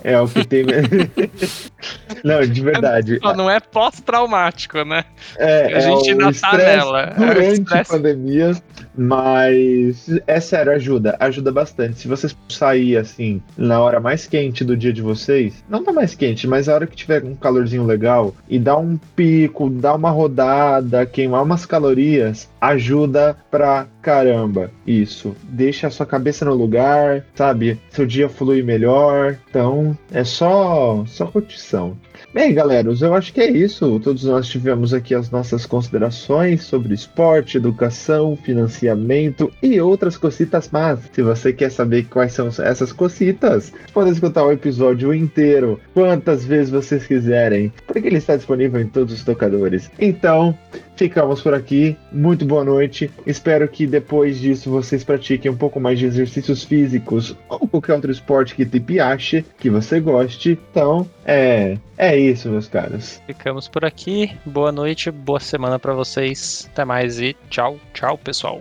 É o que tem. não, de verdade. Só não é pós-traumático, né? É, A gente é ainda o tá nela. É o Durante a estresse. pandemia, mas é sério, ajuda, ajuda bastante. Se vocês sair assim na hora mais quente do dia de vocês, não tá mais quente, mas a hora que tiver um calorzinho legal e dar um pico, dar uma rodada, queimar umas calorias, ajuda pra caramba isso. Deixa a sua cabeça no lugar, sabe? Seu dia flui melhor. Então, é só, só curtição. Bem, galera, eu acho que é isso. Todos nós tivemos aqui as nossas considerações sobre esporte, educação, financiamento e outras cositas más. Se você quer saber quais são essas cositas, pode escutar o episódio inteiro, quantas vezes vocês quiserem, porque ele está disponível em todos os tocadores. Então, ficamos por aqui. Muito boa noite. Espero que depois disso vocês pratiquem um pouco mais de exercícios físicos ou qualquer outro esporte que te piache, que você goste. Então, é, é isso, meus caros. Ficamos por aqui. Boa noite, boa semana para vocês. Até mais e tchau, tchau, pessoal.